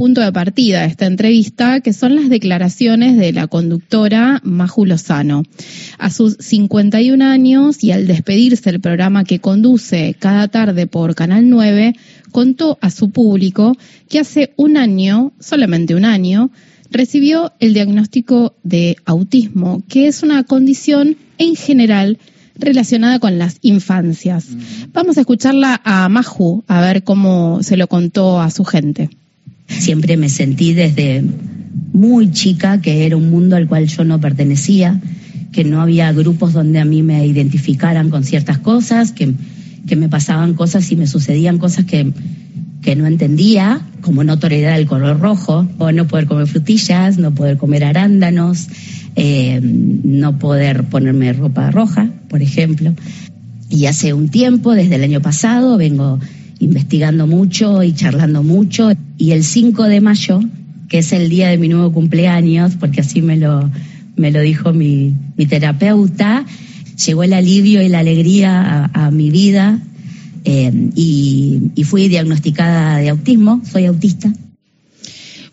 punto de partida de esta entrevista, que son las declaraciones de la conductora Maju Lozano. A sus 51 años y al despedirse del programa que conduce cada tarde por Canal 9, contó a su público que hace un año, solamente un año, recibió el diagnóstico de autismo, que es una condición en general relacionada con las infancias. Vamos a escucharla a Maju, a ver cómo se lo contó a su gente. Siempre me sentí desde muy chica que era un mundo al cual yo no pertenecía, que no había grupos donde a mí me identificaran con ciertas cosas, que, que me pasaban cosas y me sucedían cosas que que no entendía, como no tolerar el color rojo, o no poder comer frutillas, no poder comer arándanos, eh, no poder ponerme ropa roja, por ejemplo. Y hace un tiempo, desde el año pasado, vengo investigando mucho y charlando mucho. Y el 5 de mayo, que es el día de mi nuevo cumpleaños, porque así me lo, me lo dijo mi, mi terapeuta, llegó el alivio y la alegría a, mi vida eh, y fui diagnosticada de autismo, soy autista.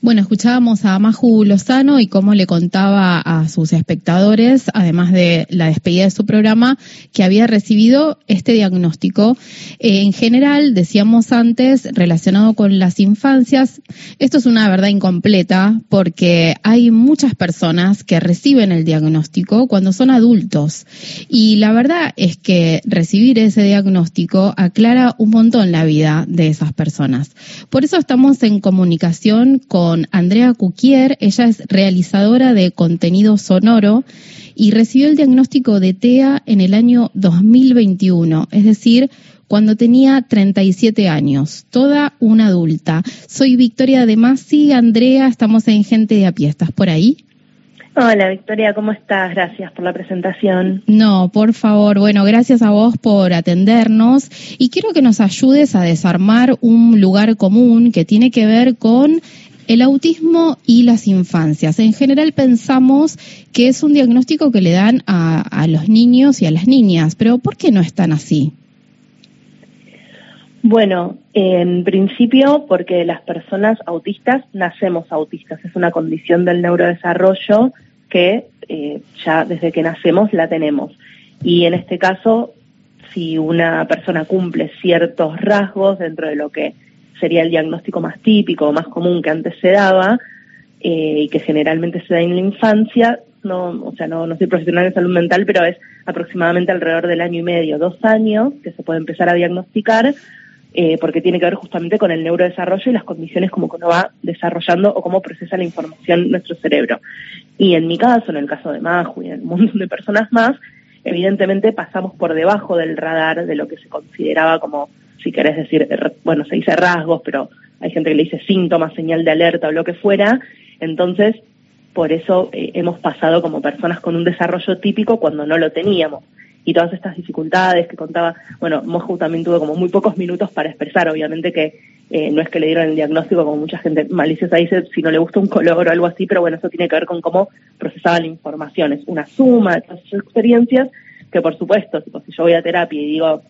Bueno, escuchábamos a Maju Lozano y cómo le contaba a sus espectadores, además de la despedida de su programa, que había recibido este diagnóstico. Eh, en general, decíamos antes, relacionado con las infancias, esto es una verdad incompleta porque hay muchas personas que reciben el diagnóstico cuando son adultos. Y la verdad es que recibir ese diagnóstico aclara un montón la vida de esas personas. Por eso estamos en comunicación con con Andrea Cuquier. Ella es realizadora de contenido sonoro y recibió el diagnóstico de TEA en el año 2021, es decir, cuando tenía 37 años, toda una adulta. Soy Victoria de Masi, Andrea, estamos en Gente de a pie, ¿estás por ahí? Hola Victoria, ¿cómo estás? Gracias por la presentación. No, por favor, bueno, gracias a vos por atendernos y quiero que nos ayudes a desarmar un lugar común que tiene que ver con el autismo y las infancias. En general pensamos que es un diagnóstico que le dan a, los niños y a las niñas, pero ¿por qué no es tan así? Bueno, en principio porque las personas autistas nacemos autistas, es una condición del neurodesarrollo que eh, ya desde que nacemos la tenemos. Y en este caso, si una persona cumple ciertos rasgos dentro de lo que sería el diagnóstico más típico, más común que antes se daba eh, y que generalmente se da en la infancia. No, o sea, no, no soy profesional en salud mental, pero es aproximadamente alrededor del año y medio, dos años, que se puede empezar a diagnosticar, eh, porque tiene que ver justamente con el neurodesarrollo y las condiciones como que uno va desarrollando o cómo procesa la información nuestro cerebro. Y en mi caso, en el caso de Maju y en un montón de personas más, evidentemente pasamos por debajo del radar de lo que se consideraba como si querés decir, bueno, se dice rasgos, pero hay gente que le dice síntomas, señal de alerta o lo que fuera. Entonces, por eso eh, hemos pasado como personas con un desarrollo típico cuando no lo teníamos. Y todas estas dificultades que contaba, bueno, Mojo también tuvo como muy pocos minutos para expresar, obviamente que eh, no es que le dieron el diagnóstico como mucha gente maliciosa dice si no le gusta un color o algo así, pero bueno, eso tiene que ver con cómo procesaba la información. Es una suma de todas esas experiencias que por supuesto, si yo voy a terapia y digo,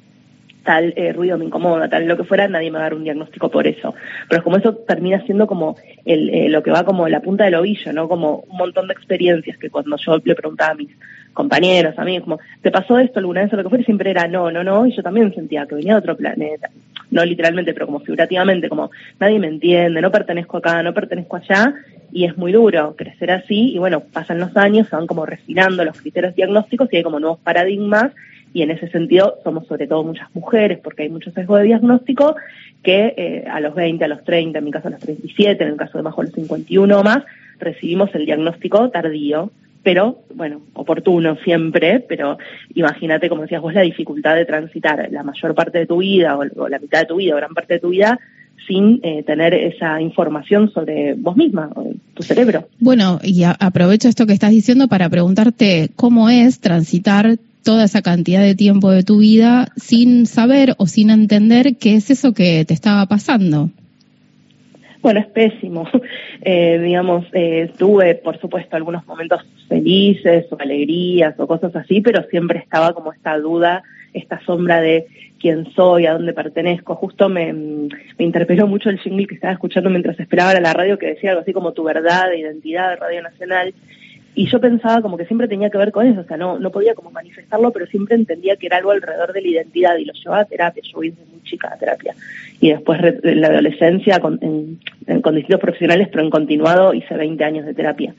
tal eh, ruido me incomoda, tal lo que fuera, nadie me va a dar un diagnóstico por eso. Pero es como eso termina siendo como el, eh, lo que va como la punta del ovillo, ¿no? Como un montón de experiencias que cuando yo le preguntaba a mis compañeros, a mí, como, ¿te pasó esto alguna vez o lo que fuera? Siempre era no, no, no, y yo también sentía que venía de otro planeta. No literalmente, pero como figurativamente, como nadie me entiende, no pertenezco acá, no pertenezco allá, y es muy duro crecer así, y bueno, pasan los años, se van como refinando los criterios diagnósticos y hay como nuevos paradigmas y en ese sentido somos sobre todo muchas mujeres porque hay mucho sesgo de diagnóstico que eh, a los 20, a los 30, en mi caso a los 37, en el caso de Majo a los 51 o más, recibimos el diagnóstico tardío, pero bueno, oportuno siempre, pero imagínate, como decías vos, la dificultad de transitar la mayor parte de tu vida o, la mitad de tu vida o gran parte de tu vida sin eh, tener esa información sobre vos misma, tu cerebro. Bueno, y aprovecho esto que estás diciendo para preguntarte cómo es transitar toda esa cantidad de tiempo de tu vida sin saber o sin entender qué es eso que te estaba pasando. Bueno, es pésimo. Eh, digamos, eh, tuve, por supuesto, algunos momentos felices o alegrías o cosas así, pero siempre estaba como esta duda esta sombra de quién soy, a dónde pertenezco. Justo me, me interpeló mucho el jingle que estaba escuchando mientras esperaba a la radio que decía algo así como tu verdad de identidad de Radio Nacional. Y yo pensaba como que siempre tenía que ver con eso, o sea, no, no podía como manifestarlo, pero siempre entendía que era algo alrededor de la identidad y lo llevaba a terapia. Yo voy muy chica a terapia. Y después en la adolescencia con, en, con distintos profesionales, pero en continuado hice 20 años de terapia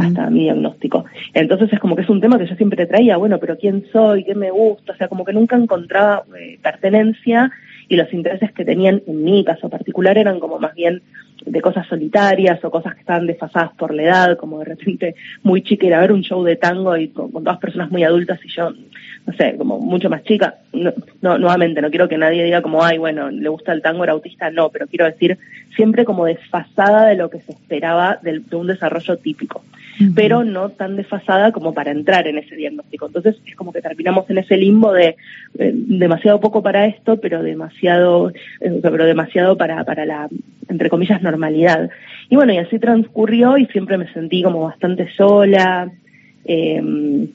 hasta mi diagnóstico. Entonces es como que es un tema que yo siempre traía, bueno, pero ¿quién soy? ¿Qué me gusta? O sea, como que nunca encontraba eh, pertenencia y los intereses que tenían en mi caso particular eran como más bien de cosas solitarias o cosas que estaban desfasadas por la edad, como de repente muy chica ir a ver un show de tango y con, con todas personas muy adultas y yo no sé, como mucho más chica. No, no, nuevamente, no quiero que nadie diga como, ay, bueno, le gusta el tango, era autista, no, pero quiero decir, siempre como desfasada de lo que se esperaba de, un desarrollo típico, pero no tan desfasada como para entrar en ese diagnóstico. Entonces es como que terminamos en ese limbo de eh, demasiado poco para esto, pero demasiado, eh, pero demasiado para, para la, entre comillas, normalidad. Y bueno, y así transcurrió y siempre me sentí como bastante sola. Eh,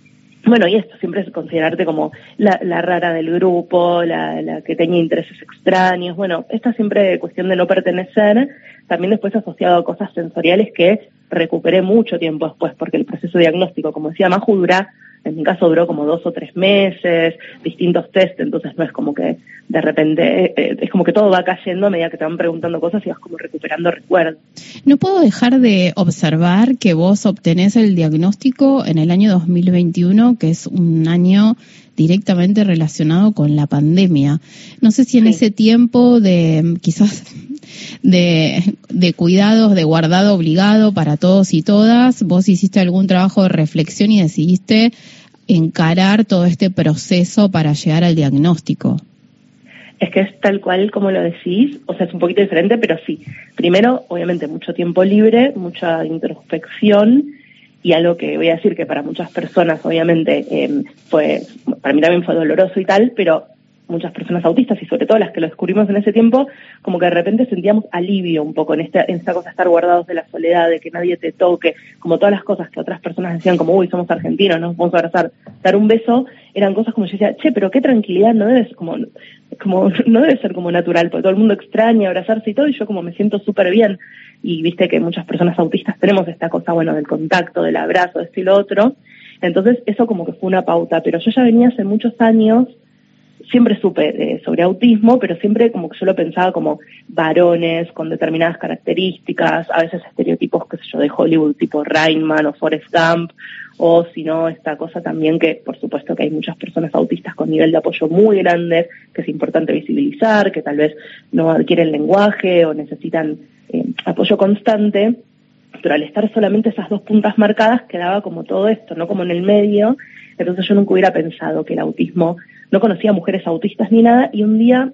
bueno, y esto siempre es considerarte como la, la rara del grupo, la, la, que tenía intereses extraños. Bueno, esta siempre cuestión de no pertenecer, también después asociado a cosas sensoriales que recuperé mucho tiempo después, porque el proceso diagnóstico, como decía Maju, dura en mi caso duró como dos o tres meses, distintos test, entonces no es como que de repente, eh, es como que todo va cayendo a medida que te van preguntando cosas y vas como recuperando recuerdos. No puedo dejar de observar que vos obtenés el diagnóstico en el año 2021, que es un año directamente relacionado con la pandemia. No sé si en ese tiempo de quizás de, de cuidados, de guardado obligado para todos y todas, vos hiciste algún trabajo de reflexión y decidiste encarar todo este proceso para llegar al diagnóstico. Es que es tal cual como lo decís, o sea, es un poquito diferente, pero sí. Primero, obviamente, mucho tiempo libre, mucha introspección y algo que voy a decir que para muchas personas, obviamente, eh, fue, para mí también fue doloroso y tal, pero muchas personas autistas y sobre todo las que lo descubrimos en ese tiempo, como que de repente sentíamos alivio un poco en esta, en esta cosa estar guardados de la soledad, de que nadie te toque, como todas las cosas que otras personas decían como, uy, somos argentinos, nos vamos a abrazar, dar un beso, eran cosas como yo decía, che, pero qué tranquilidad, no debe ser como, como, no debe ser como natural, porque todo el mundo extraña abrazarse y todo, y yo como me siento súper bien. Y viste que muchas personas autistas tenemos esta cosa, bueno, del contacto, del abrazo, de esto y lo otro. Entonces, eso como que fue una pauta, pero yo ya venía hace muchos años siempre supe eh, sobre autismo, pero siempre como que yo lo pensaba como varones con determinadas características, a veces estereotipos, qué sé yo, de Hollywood, tipo Rainman o Forrest Gump, o si no, esta cosa también que, por supuesto, que hay muchas personas autistas con nivel de apoyo muy grande, que es importante visibilizar, que tal vez no adquieren lenguaje o necesitan eh, apoyo constante, pero al estar solamente esas dos puntas marcadas quedaba como todo esto, no como en el medio, entonces yo nunca hubiera pensado que el autismo no conocía mujeres autistas ni nada, y un día,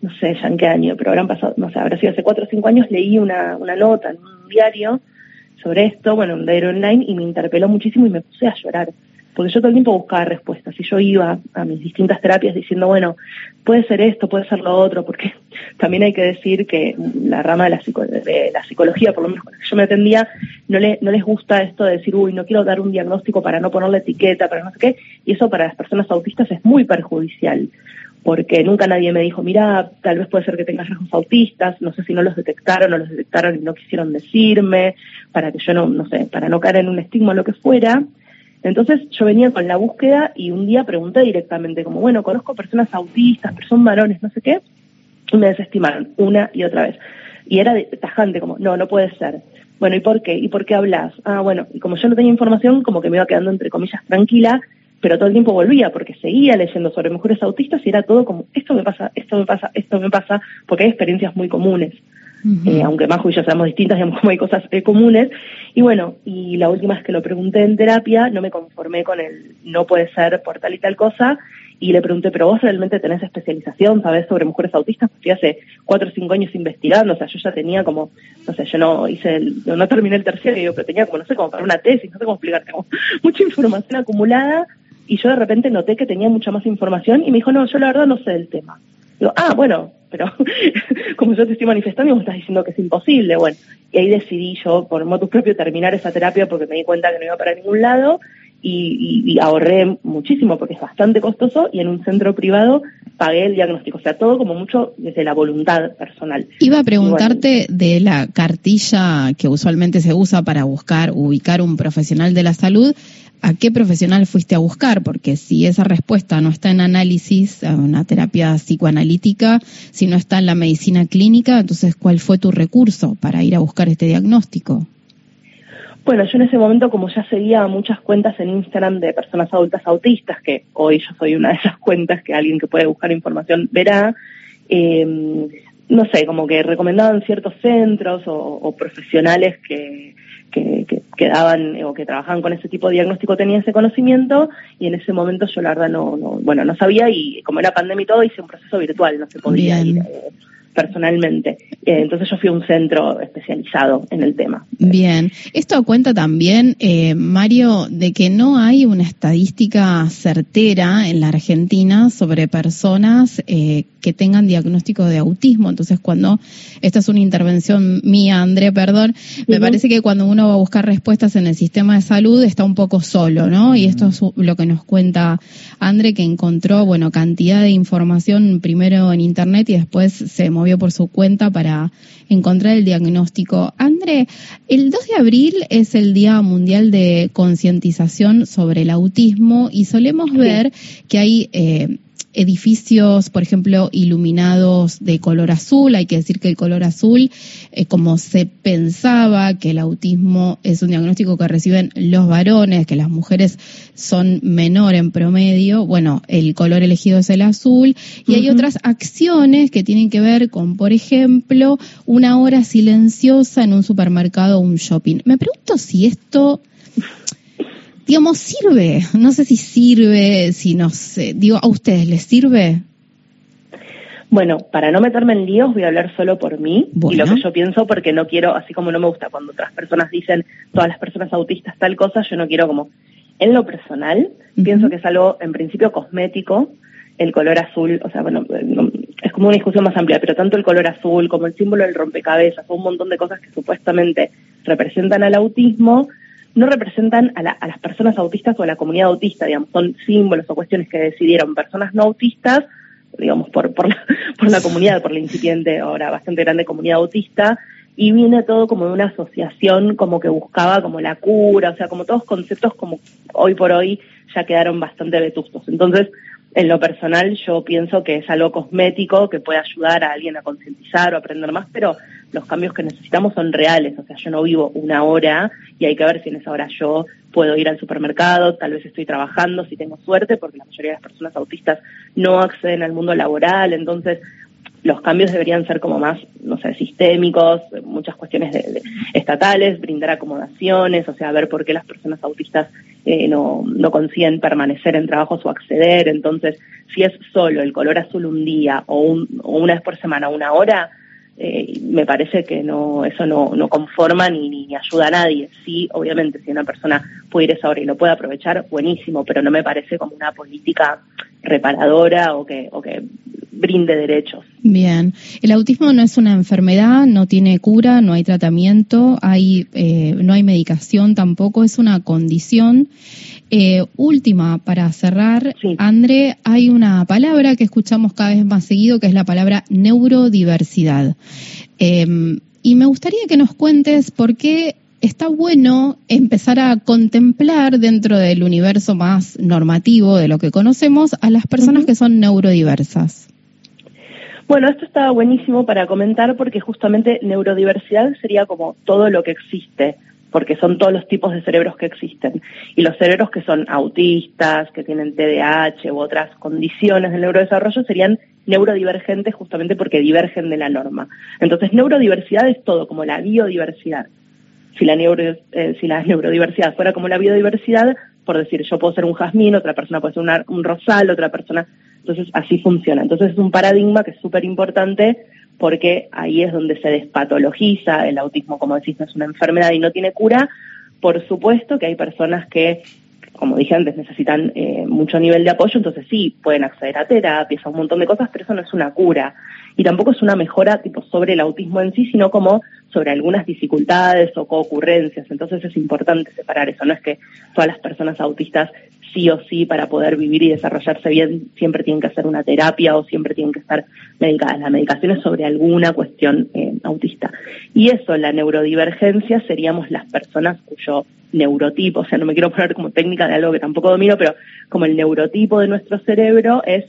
no sé ya en qué año, pero habrán pasado, no sé, habrá sido hace cuatro o cinco años, leí una, una nota en un diario sobre esto, bueno, un diario online, y me interpeló muchísimo y me puse a llorar porque yo todo el tiempo buscaba respuestas y yo iba a mis distintas terapias diciendo, bueno, puede ser esto, puede ser lo otro, porque también hay que decir que la rama de la, de la psicología, por lo menos con la que yo me atendía, no, le, no les gusta esto de decir, uy, no quiero dar un diagnóstico para no ponerle etiqueta, para no sé qué, y eso para las personas autistas es muy perjudicial porque nunca nadie me dijo, mira, tal vez puede ser que tengas rasgos autistas, no sé si no los detectaron o los detectaron y no quisieron decirme, para que yo no, no sé, para no caer en un estigma o lo que fuera. Entonces yo venía con la búsqueda y un día pregunté directamente, como, bueno, conozco personas autistas, personas varones, no sé qué, y me desestimaron una y otra vez. Y era tajante, como, no, no puede ser. Bueno, ¿y por qué? ¿Y por qué hablas? Ah, bueno, y como yo no tenía información, como que me iba quedando entre comillas tranquila, pero todo el tiempo volvía porque seguía leyendo sobre mujeres autistas y era todo como, esto me pasa, esto me pasa, esto me pasa, porque hay experiencias muy comunes. Eh, aunque Majo y yo seamos distintas, digamos, como hay cosas eh, comunes. Y bueno, y la última vez que lo pregunté en terapia, no me conformé con el no puede ser por tal y tal cosa, y le pregunté, pero vos realmente tenés especialización, sabés sobre mujeres autistas, porque hace cuatro o cinco años investigando, o sea, yo ya tenía como, no sé, yo no hice, el, no, terminé el tercero, pero tenía como, no sé, como para una tesis, no sé cómo explicarte, como mucha información acumulada, y yo de repente noté que tenía mucha más información, y me dijo, no, yo la verdad no sé del tema. Digo, ah, bueno, pero como yo te estoy manifestando y vos estás diciendo que es imposible, bueno, y ahí decidí yo, por modo propio, terminar esa terapia porque me di cuenta que no iba para ningún lado y, ahorré muchísimo porque es bastante costoso y en un centro privado pagué el diagnóstico. O sea, todo como mucho desde la voluntad personal. Iba a preguntarte de la cartilla que usualmente se usa para buscar, ubicar un profesional de la salud. ¿A qué profesional fuiste a buscar? Porque si esa respuesta no está en análisis, en una terapia psicoanalítica, si no está en la medicina clínica, entonces ¿cuál fue tu recurso para ir a buscar este diagnóstico? Bueno, yo en ese momento, como ya seguía muchas cuentas en Instagram de personas adultas autistas, que hoy yo soy una de esas cuentas que alguien que puede buscar información verá, eh, no sé, como que recomendaban ciertos centros o, profesionales que, que, que, daban o que trabajaban con ese tipo de diagnóstico tenían ese conocimiento y en ese momento yo la verdad no, no bueno, no sabía y como era pandemia y todo hice un proceso virtual, no se podía ir. Eh, personalmente. Eh, entonces yo fui a un centro especializado en el tema. Bien, esto cuenta también, eh, Mario, de que no hay una estadística certera en la Argentina sobre personas eh, que tengan diagnóstico de autismo. Entonces, cuando esta es una intervención mía, André, perdón, me parece que cuando uno va a buscar respuestas en el sistema de salud está un poco solo, ¿no? Y esto es lo que nos cuenta André, que encontró, bueno, cantidad de información primero en Internet y después se movió por su cuenta para encontrar el diagnóstico. André, el 2 de abril es el Día Mundial de Concientización sobre el Autismo y solemos ver que hay eh, edificios, por ejemplo, iluminados de color azul. Hay que decir que el color azul, eh, como se pensaba que el autismo es un diagnóstico que reciben los varones, que las mujeres son menor en promedio, bueno, el color elegido es el azul. Y hay otras acciones que tienen que ver con, por ejemplo, una hora silenciosa en un supermercado o un shopping. Me pregunto si esto digamos, sirve. No sé si sirve, si no sé. Digo, ¿a ustedes les sirve? Bueno, para no meterme en líos, voy a hablar solo por mí y lo que yo pienso, porque no quiero, así como no me gusta cuando otras personas dicen todas las personas autistas tal cosa, yo no quiero como, en lo personal, pienso que es algo en principio cosmético, el color azul, o sea, bueno, es como una discusión más amplia, pero tanto el color azul como el símbolo del rompecabezas, un montón de cosas que supuestamente representan al autismo, no representan a, las personas autistas o a la comunidad autista, digamos, son símbolos o cuestiones que decidieron personas no autistas, digamos, por, por, la, por la comunidad, por la incipiente, ahora bastante grande comunidad autista, y viene todo como de una asociación como que buscaba como la cura, o sea, como todos conceptos como hoy por hoy ya quedaron bastante vetustos. Entonces, en lo personal yo pienso que es algo cosmético que puede ayudar a alguien a concientizar o aprender más, pero los cambios que necesitamos son reales, o sea, yo no vivo una hora y hay que ver si en esa hora yo puedo ir al supermercado, tal vez estoy trabajando, si tengo suerte, porque la mayoría de las personas autistas no acceden al mundo laboral, entonces los cambios deberían ser como más, no sé, sistémicos, muchas cuestiones de, estatales, brindar acomodaciones, o sea, ver por qué las personas autistas eh, no, no consiguen permanecer en trabajos o acceder. Entonces, si es solo el color azul un día o, un, o una vez por semana, una hora, eh, me parece que no eso no, no conforma ni, ni, ayuda a nadie. Sí, obviamente, si una persona puede ir esa hora y lo puede aprovechar, buenísimo, pero no me parece como una política reparadora o que, o que brinde derechos. Bien, el autismo no es una enfermedad, no tiene cura, no hay tratamiento, hay, eh, no hay medicación tampoco, es una condición. Eh, última, para cerrar, André, hay una palabra que escuchamos cada vez más seguido, que es la palabra neurodiversidad. Em, y me gustaría que nos cuentes por qué está bueno empezar a contemplar dentro del universo más normativo de lo que conocemos a las personas que son neurodiversas. Bueno, esto está buenísimo para comentar porque justamente neurodiversidad sería como todo lo que existe, porque son todos los tipos de cerebros que existen. Y los cerebros que son autistas, que tienen TDAH u otras condiciones del neurodesarrollo serían neurodivergentes justamente porque divergen de la norma. Entonces, neurodiversidad es todo, como la biodiversidad. Si la, eh, si la neurodiversidad fuera como la biodiversidad, por decir, yo puedo ser un jazmín, otra persona puede ser un rosal, otra persona entonces, así funciona. Entonces, es un paradigma que es súper importante porque ahí es donde se despatologiza el autismo, como decís, no es una enfermedad y no tiene cura. Por supuesto que hay personas que como dije antes, necesitan eh, mucho nivel de apoyo, entonces sí, pueden acceder a terapias, a un montón de cosas, pero eso no es una cura. Y tampoco es una mejora tipo sobre el autismo en sí, sino como sobre algunas dificultades o co-ocurrencias. Entonces es importante separar eso. No es que todas las personas autistas sí o sí para poder vivir y desarrollarse bien siempre tienen que hacer una terapia o siempre tienen que estar medicadas. La medicación es sobre alguna cuestión eh, autista. Y eso, la neurodivergencia, seríamos las personas cuyo neurotipo, o sea, no me quiero poner como técnica de algo que tampoco domino, pero como el neurotipo de nuestro cerebro es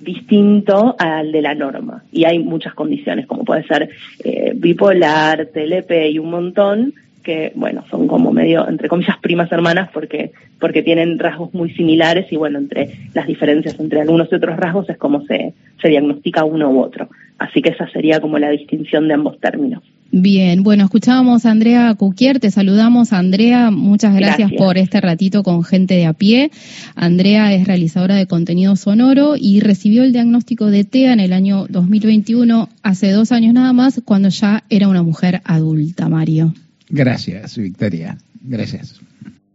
distinto al de la norma. Y hay muchas condiciones, como puede ser eh, bipolar, TLP y un montón, que, bueno, son como medio, entre comillas, primas hermanas porque, porque tienen rasgos muy similares y, bueno, entre las diferencias entre algunos y otros rasgos es como se, se diagnostica uno u otro. Así que esa sería como la distinción de ambos términos. Bien, bueno, escuchábamos a Andrea Cuquier, te saludamos Andrea, muchas gracias, por este ratito con gente de a pie. Andrea es realizadora de contenido sonoro y recibió el diagnóstico de TEA en el año 2021, hace dos años nada más, cuando ya era una mujer adulta, Mario. Gracias, Victoria. Gracias.